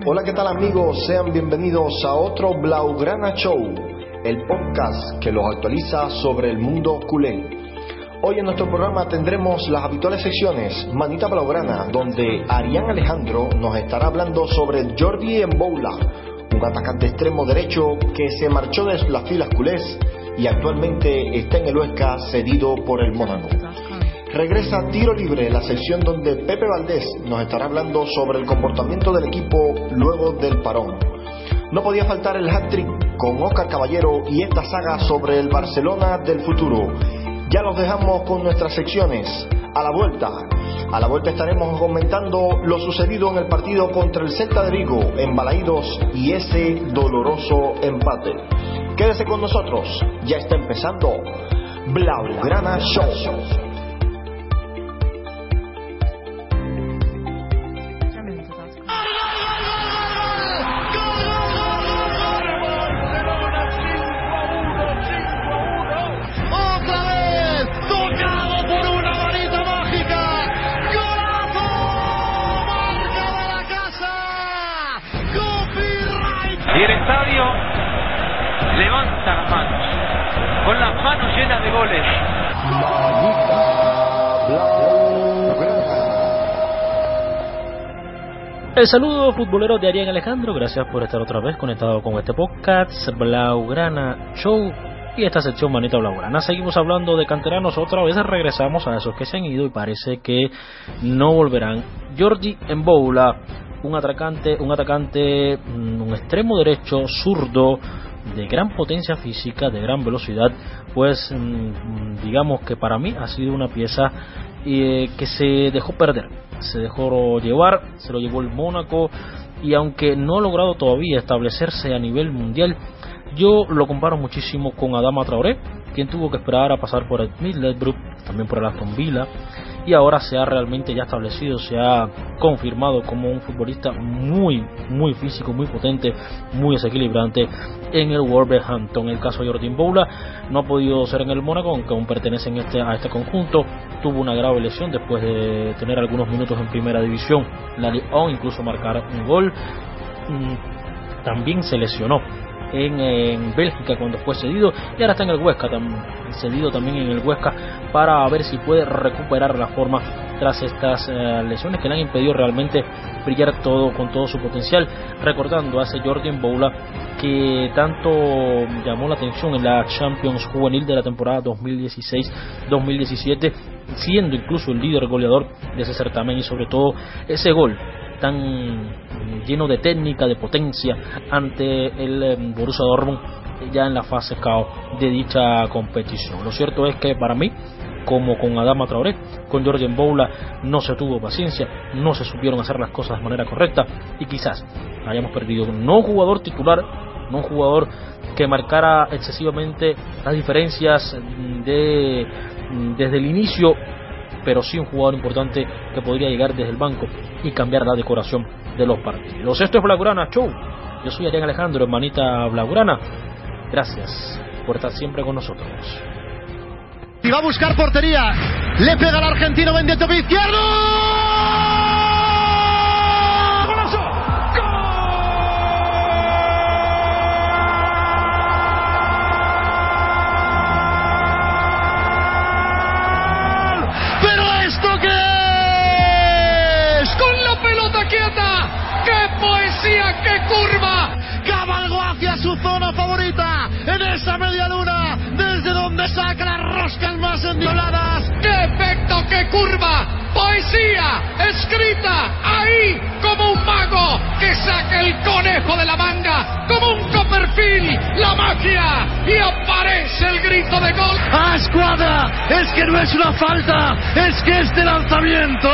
Hola, ¿qué tal amigos? Sean bienvenidos a otro Blaugrana Show, el podcast que los actualiza sobre el mundo culé. Hoy en nuestro programa tendremos las habituales secciones Manita Blaugrana, donde Arián Alejandro nos estará hablando sobre Jordi Emboula, un atacante extremo derecho que se marchó de las filas culés y actualmente está en el Huesca cedido por el Mónaco. Regresa Tiro Libre, la sección donde Pepe Valdés nos estará hablando sobre el comportamiento del equipo luego del parón. No podía faltar el hat-trick con Oscar Caballero y esta saga sobre el Barcelona del futuro. Ya los dejamos con nuestras secciones. A la vuelta, a la vuelta estaremos comentando lo sucedido en el partido contra el Celta de Vigo en Balaídos y ese doloroso empate. Quédese con nosotros, ya está empezando Blaugrana Show. El saludo futbolero de Arián Alejandro, gracias por estar otra vez conectado con este podcast Blaugrana Show. Y esta sección Manita Blaugrana. Seguimos hablando de canteranos, otra vez regresamos a esos que se han ido y parece que no volverán. Jordi Emboula, un atacante, un atacante, mm, un extremo derecho, zurdo, de gran potencia física, de gran velocidad, pues mm, digamos que para mí ha sido una pieza eh, que se dejó perder se dejó llevar, se lo llevó el Mónaco y aunque no ha logrado todavía establecerse a nivel mundial, yo lo comparo muchísimo con Adama Traoré, quien tuvo que esperar a pasar por el Middlesbrough, también por el Aston Villa, y ahora se ha realmente ya establecido, se ha confirmado como un futbolista muy, muy físico, muy potente, muy desequilibrante en el Wolverhampton. El caso de Jordan Boula no ha podido ser en el Mónaco, aunque aún pertenece este, a este conjunto. Tuvo una grave lesión después de tener algunos minutos en primera división, la Lyon, incluso marcar un gol. Mm, también se lesionó en, Bélgica cuando fue cedido y ahora está en el Huesca, cedido también en el Huesca para ver si puede recuperar la forma tras estas eh, lesiones que le han impedido realmente brillar todo con todo su potencial. Recordando ese Jordan Boula que tanto llamó la atención en la Champions Juvenil de la temporada 2016-2017, siendo incluso el líder goleador de ese certamen y sobre todo ese gol tan lleno de técnica, de potencia ante el em, Borussia Dortmund ya en la fase KO de dicha competición. Lo cierto es que para mí, como con Adama Traoré, con Jorgen Boula, no se tuvo paciencia, no se supieron hacer las cosas de manera correcta y quizás hayamos perdido no un jugador titular, no un jugador que marcara excesivamente las diferencias de, desde el inicio pero sí un jugador importante que podría llegar desde el banco y cambiar la decoración de los partidos. Esto es Blaugrana Show. Yo soy Arián Alejandro, hermanita Blaugrana. Gracias por estar siempre con nosotros. Y va a buscar portería. Le pega al argentino Benedetto izquierdo. Endioladas. ¡Qué efecto, qué curva! Poesía escrita ahí como un mago que saca el conejo de la manga, como un Copperfield, la magia y aparece el grito de gol. ¡A escuadra! Es que no es una falta, es que este lanzamiento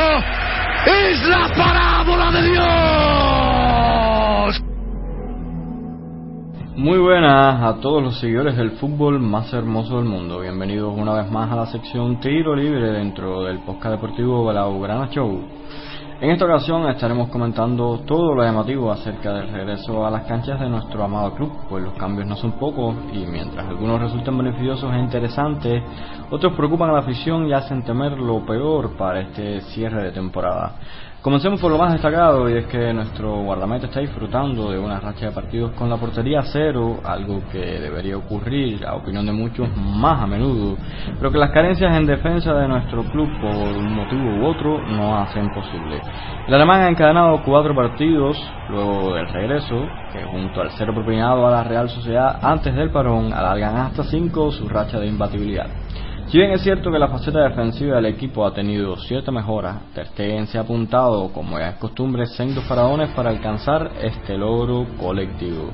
es la parábola de Dios. Muy buenas a todos los seguidores del fútbol más hermoso del mundo. Bienvenidos una vez más a la sección Tiro Libre dentro del podcast deportivo Blaugrana Show. En esta ocasión estaremos comentando todo lo llamativo acerca del regreso a las canchas de nuestro amado club, pues los cambios no son pocos y mientras algunos resultan beneficiosos e interesantes, otros preocupan a la afición y hacen temer lo peor para este cierre de temporada. Comencemos por lo más destacado y es que nuestro guardameta está disfrutando de una racha de partidos con la portería cero, algo que debería ocurrir, a opinión de muchos, más a menudo, pero que las carencias en defensa de nuestro club por un motivo u otro no hacen posible. El alemán ha encadenado cuatro partidos luego del regreso, que junto al cero propinado a la Real Sociedad antes del parón alargan hasta cinco su racha de imbatibilidad. Si bien es cierto que la faceta defensiva del equipo ha tenido cierta mejora, Ter Stegen se ha apuntado, como es costumbre, sendos faraones para alcanzar este logro colectivo.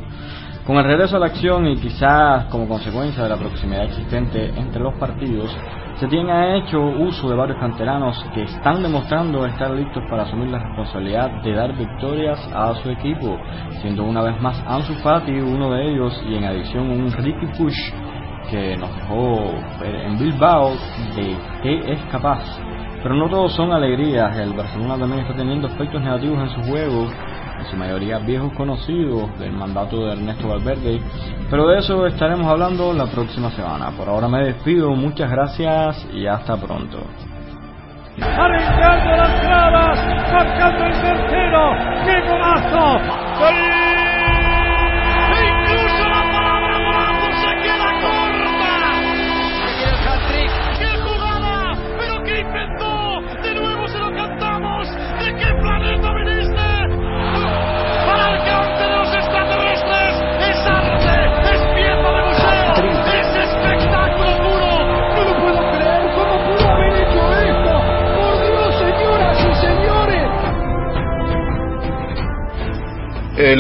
Con el regreso a la acción y quizás como consecuencia de la proximidad existente entre los partidos, se tiene hecho uso de varios canteranos que están demostrando estar listos para asumir la responsabilidad de dar victorias a su equipo, siendo una vez más Ansu Fati uno de ellos y en adición un Ricky Push que nos dejó en Bilbao de qué es capaz. Pero no todos son alegrías, el Barcelona también está teniendo efectos negativos en su juego, en su mayoría viejos conocidos del mandato de Ernesto Valverde, pero de eso estaremos hablando la próxima semana. Por ahora me despido, muchas gracias y hasta pronto. las gradas, marcando el tercero, ¡qué golazo!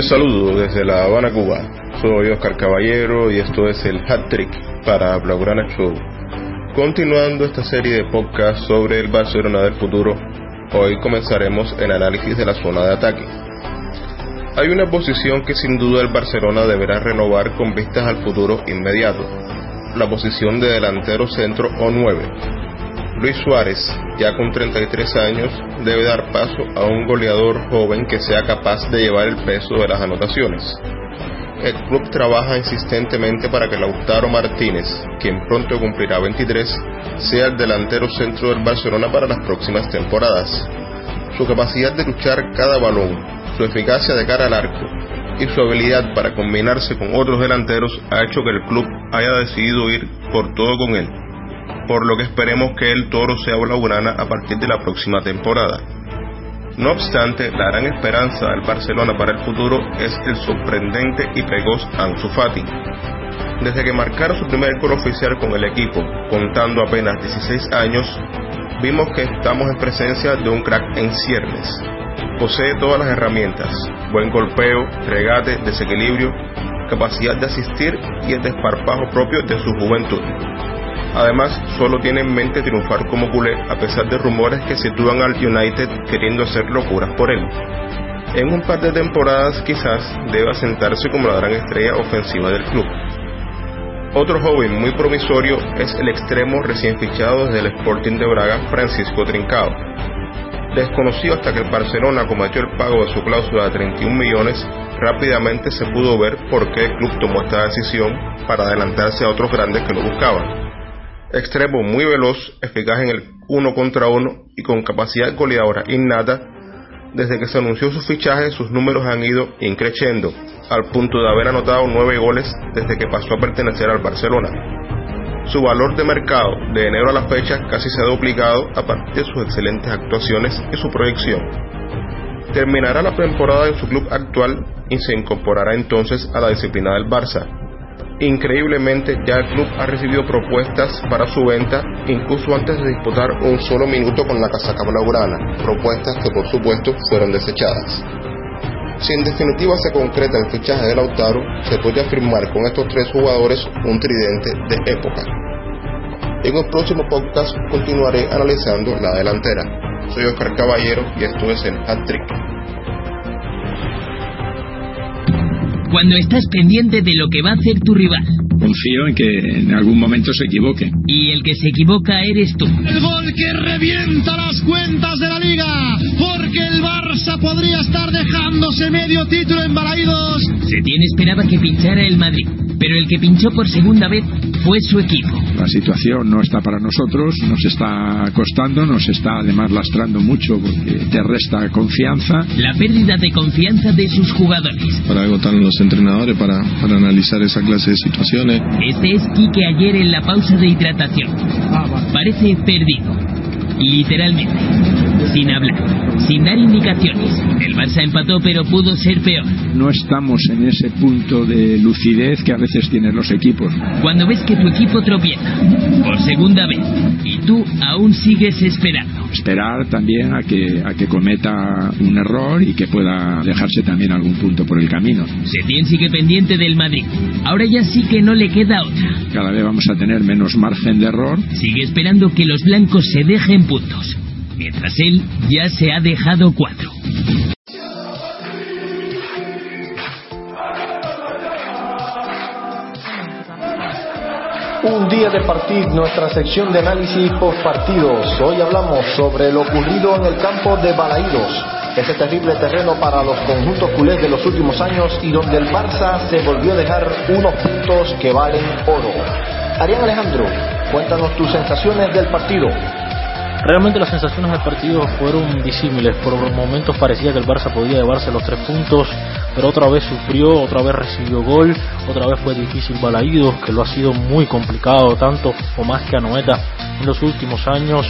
Saludo desde La Habana, Cuba. Soy Oscar Caballero y esto es el Hat Trick para Blaugrana Show. Continuando esta serie de podcasts sobre el Barcelona del futuro, hoy comenzaremos el análisis de la zona de ataque. Hay una posición que sin duda el Barcelona deberá renovar con vistas al futuro inmediato, la posición de delantero centro o 9, Luis Suárez, ya con 33 años, debe dar paso a un goleador joven que sea capaz de llevar el peso de las anotaciones. El club trabaja insistentemente para que Lautaro Martínez, quien pronto cumplirá 23, sea el delantero centro del Barcelona para las próximas temporadas. Su capacidad de luchar cada balón, su eficacia de cara al arco y su habilidad para combinarse con otros delanteros ha hecho que el club haya decidido ir por todo con él por lo que esperemos que el toro sea blaugrana a partir de la próxima temporada. No obstante, la gran esperanza del Barcelona para el futuro es el sorprendente y precoz Ansu Fati. Desde que marcara su primer gol oficial con el equipo, contando apenas 16 años, vimos que estamos en presencia de un crack en ciernes. Posee todas las herramientas, buen golpeo, regate, desequilibrio, capacidad de asistir y el desparpajo propio de su juventud. Además, solo tiene en mente triunfar como culé a pesar de rumores que sitúan al United queriendo hacer locuras por él. En un par de temporadas quizás deba sentarse como la gran estrella ofensiva del club. Otro joven muy promisorio es el extremo recién fichado desde el Sporting de Braga, Francisco Trincao. Desconocido hasta que el Barcelona cometió el pago de su cláusula de 31 millones, rápidamente se pudo ver por qué el club tomó esta decisión para adelantarse a otros grandes que lo buscaban extremo muy veloz, eficaz en el uno contra uno y con capacidad goleadora innata, desde que se anunció su fichaje sus números han ido increciendo, al punto de haber anotado nueve goles desde que pasó a pertenecer al Barcelona. Su valor de mercado de enero a la fecha casi se ha duplicado a partir de sus excelentes actuaciones y su proyección. Terminará la temporada en su club actual y se incorporará entonces a la disciplina del Barça, Increíblemente ya el club ha recibido propuestas para su venta incluso antes de disputar un solo minuto con la casaca blaugrana, propuestas que por supuesto fueron desechadas. Si en definitiva se concreta el fichaje de Lautaro, se puede afirmar con estos tres jugadores un tridente de época. En el próximo podcast continuaré analizando la delantera. Soy Oscar Caballero y esto es el Hat Trick. Cuando estás pendiente de lo que va a hacer tu rival. Confío en que en algún momento se equivoque. Y el que se equivoca eres tú. El gol que revienta las cuentas de la liga, porque el estar dejándose medio título en Balaídos. Setién esperaba que pinchara el Madrid, pero el que pinchó por segunda vez fue su equipo. La situación no está para nosotros, nos está costando, nos está además lastrando mucho porque te resta confianza. La pérdida de confianza de sus jugadores. Para algo están los entrenadores para, para analizar esa clase de situaciones. Este es Quique ayer en la pausa de hidratación. Parece perdido. Literalmente. Sin hablar. Sin dar indicaciones. El Barça empató pero pudo ser peor. No estamos en ese punto de lucidez que a veces tienen los equipos. Cuando ves que tu equipo tropieza. Por segunda vez. Y tú aún sigues esperando. Esperar también a que, a que cometa un error y que pueda dejarse también algún punto por el camino. Setién sigue pendiente del Madrid. Ahora ya sí que no le queda otra. Cada vez vamos a tener menos margen de error. Sigue esperando que los blancos se dejen puntos. Mientras él ya se ha dejado cuatro. Un día de partido, nuestra sección de análisis post partidos. Hoy hablamos sobre lo ocurrido en el campo de Balaídos, ese terrible terreno para los conjuntos culés de los últimos años y donde el Barça se volvió a dejar unos puntos que valen oro. Arián Alejandro, cuéntanos tus sensaciones del partido. Realmente las sensaciones del partido fueron disímiles. Por momentos parecía que el Barça podía llevarse los tres puntos, pero otra vez sufrió, otra vez recibió gol, otra vez fue difícil Balaídos, que lo ha sido muy complicado, tanto o más que a Noeta en los últimos años.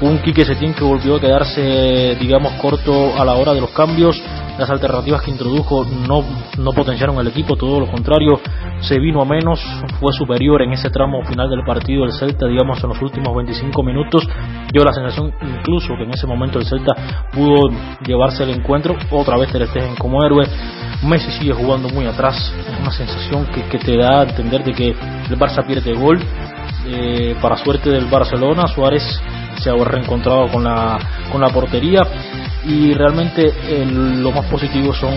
Un Quique Setién que volvió a quedarse, digamos, corto a la hora de los cambios. Las alternativas que introdujo no, no potenciaron el equipo, todo lo contrario, se vino a menos, fue superior en ese tramo final del partido el Celta, digamos, en los últimos 25 minutos. Dio la sensación incluso que en ese momento el Celta pudo llevarse el encuentro, otra vez Ter Stegen como héroe. Messi sigue jugando muy atrás, es una sensación que, que te da a entender de que el Barça pierde gol. Eh, para suerte del Barcelona, Suárez se ha reencontrado con la, con la portería y realmente eh, lo más positivo son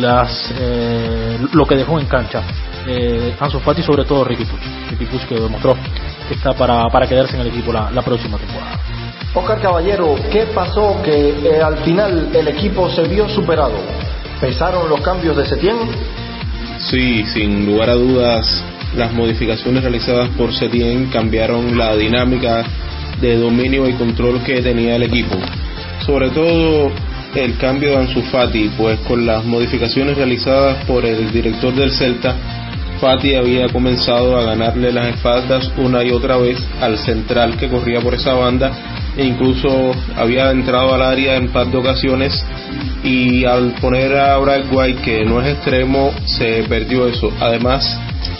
las eh, lo que dejó en cancha eh, Ansu Fati sobre todo Ricky Puig Ricky Puig que demostró que está para, para quedarse en el equipo la, la próxima temporada Oscar Caballero, ¿qué pasó que eh, al final el equipo se vio superado? ¿Pesaron los cambios de Setién? Sí, sin lugar a dudas, las modificaciones realizadas por Setien cambiaron la dinámica de dominio y control que tenía el equipo. Sobre todo el cambio de Ansu Fati, pues con las modificaciones realizadas por el director del Celta, Fati había comenzado a ganarle las espaldas una y otra vez al central que corría por esa banda e incluso había entrado al área en par de ocasiones y al poner a Brad que no es extremo se perdió eso. Además,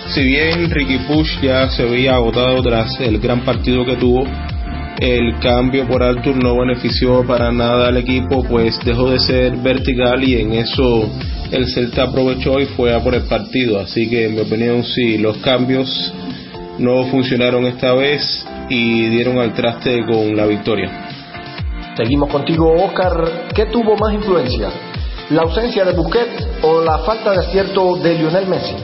si bien Ricky Push ya se veía agotado tras el gran partido que tuvo, el cambio por Arthur no benefició para nada al equipo, pues dejó de ser vertical y en eso el Celta aprovechó y fue a por el partido. Así que en mi opinión sí, los cambios no funcionaron esta vez y dieron al traste con la victoria. Seguimos contigo, Oscar. ¿Qué tuvo más influencia? ¿La ausencia de Busquets o la falta de acierto de Lionel Messi?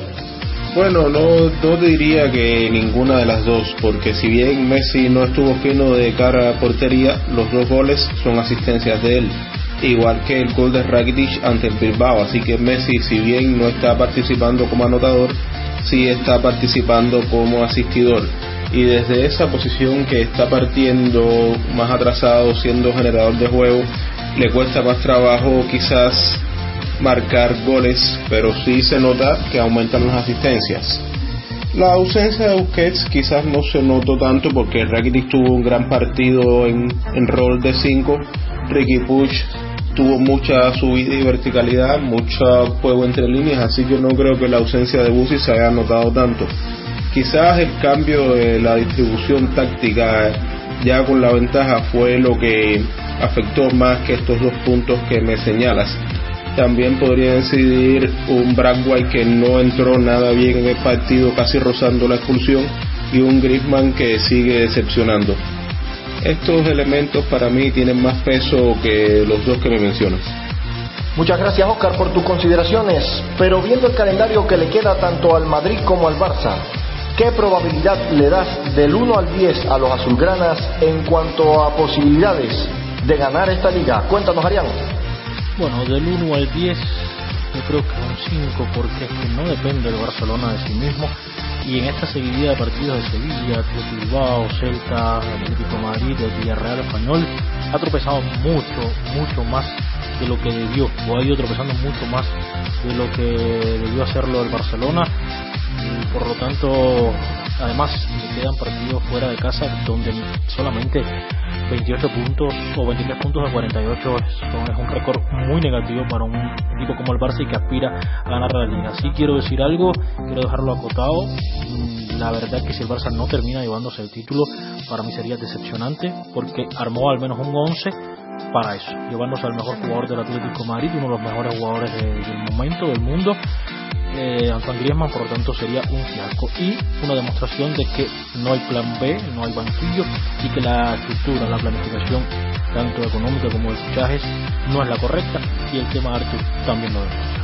Bueno, no, no diría que ninguna de las dos, porque si bien Messi no estuvo fino de cara a portería, los dos goles son asistencias de él, igual que el gol de Rakitic ante el Bilbao, así que Messi, si bien no está participando como anotador, sí está participando como asistidor. Y desde esa posición que está partiendo más atrasado, siendo generador de juego, le cuesta más trabajo quizás marcar goles, pero sí se nota que aumentan las asistencias. La ausencia de Busquets quizás no se notó tanto porque Rakitic tuvo un gran partido en, en rol de 5, Ricky Puig tuvo mucha subida y verticalidad, mucho juego entre líneas, así que no creo que la ausencia de Busi se haya notado tanto. Quizás el cambio de la distribución táctica ya con la ventaja fue lo que afectó más que estos dos puntos que me señalas también podría decidir un Bragway que no entró nada bien en el partido, casi rozando la expulsión, y un Griezmann que sigue decepcionando. Estos elementos para mí tienen más peso que los dos que me mencionas. Muchas gracias Oscar por tus consideraciones, pero viendo el calendario que le queda tanto al Madrid como al Barça, ¿qué probabilidad le das del 1 al 10 a los azulgranas en cuanto a posibilidades de ganar esta liga? Cuéntanos, Arián. Bueno, del 1 al 10 yo creo que un 5 porque es que no depende el Barcelona de sí mismo. Y en esta seguidilla de partidos de Sevilla, Atlético Bilbao, Celta, Atlético Madrid, Villarreal Español ha tropezado mucho, mucho más de lo que debió o ha ido tropezando mucho más de lo que debió hacerlo el Barcelona. Y por lo tanto además le quedan partidos fuera de casa donde solamente 28 puntos o 23 puntos de 48 es, un récord muy negativo para un equipo como el Barça y que aspira a ganar la liga. Sí quiero decir algo, quiero dejarlo acotado. Mm, la verdad es que si el Barça no termina llevándose el título, para mí sería decepcionante porque armó al menos un 11 para eso, llevándose al mejor jugador del Atlético Madrid, uno de los mejores jugadores del momento, del mundo, eh, Antoine Griezmann, por lo tanto sería un fiasco y una demostración de que no hay plan B, no hay banquillo y que la estructura, la planificación tanto económica como de fichajes no es la correcta y el tema Artur también lo demuestra.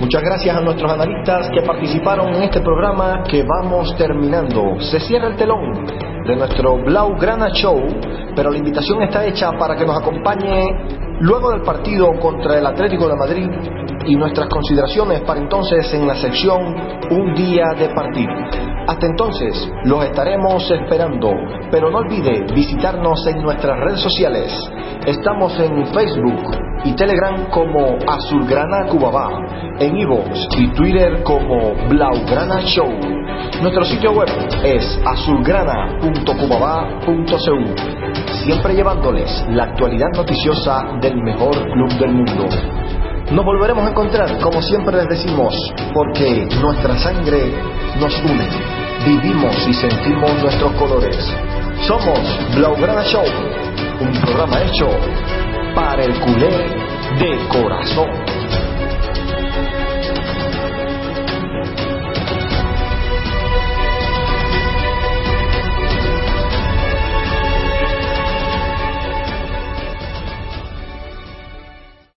Muchas gracias a nuestros analistas que participaron en este programa que vamos terminando. Se cierra el telón de nuestro Blaugrana Show, pero la invitación está hecha para que nos acompañe luego del partido contra el Atlético de Madrid y nuestras consideraciones para entonces en la sección Un día de partido. Hasta entonces, los estaremos esperando, pero no olvide visitarnos en nuestras redes sociales. Estamos en Facebook y Telegram como Azulgrana Cubabá, en Evox y Twitter como Blaugrana Show. Nuestro sitio web es azulgrana.cubabá.cu, siempre llevándoles la actualidad noticiosa del mejor club del mundo. Nos volveremos a encontrar, como siempre les decimos, porque nuestra sangre nos une. Vivimos y sentimos nuestros colores. Somos Blaugrana Show, un programa hecho para el culé de corazón.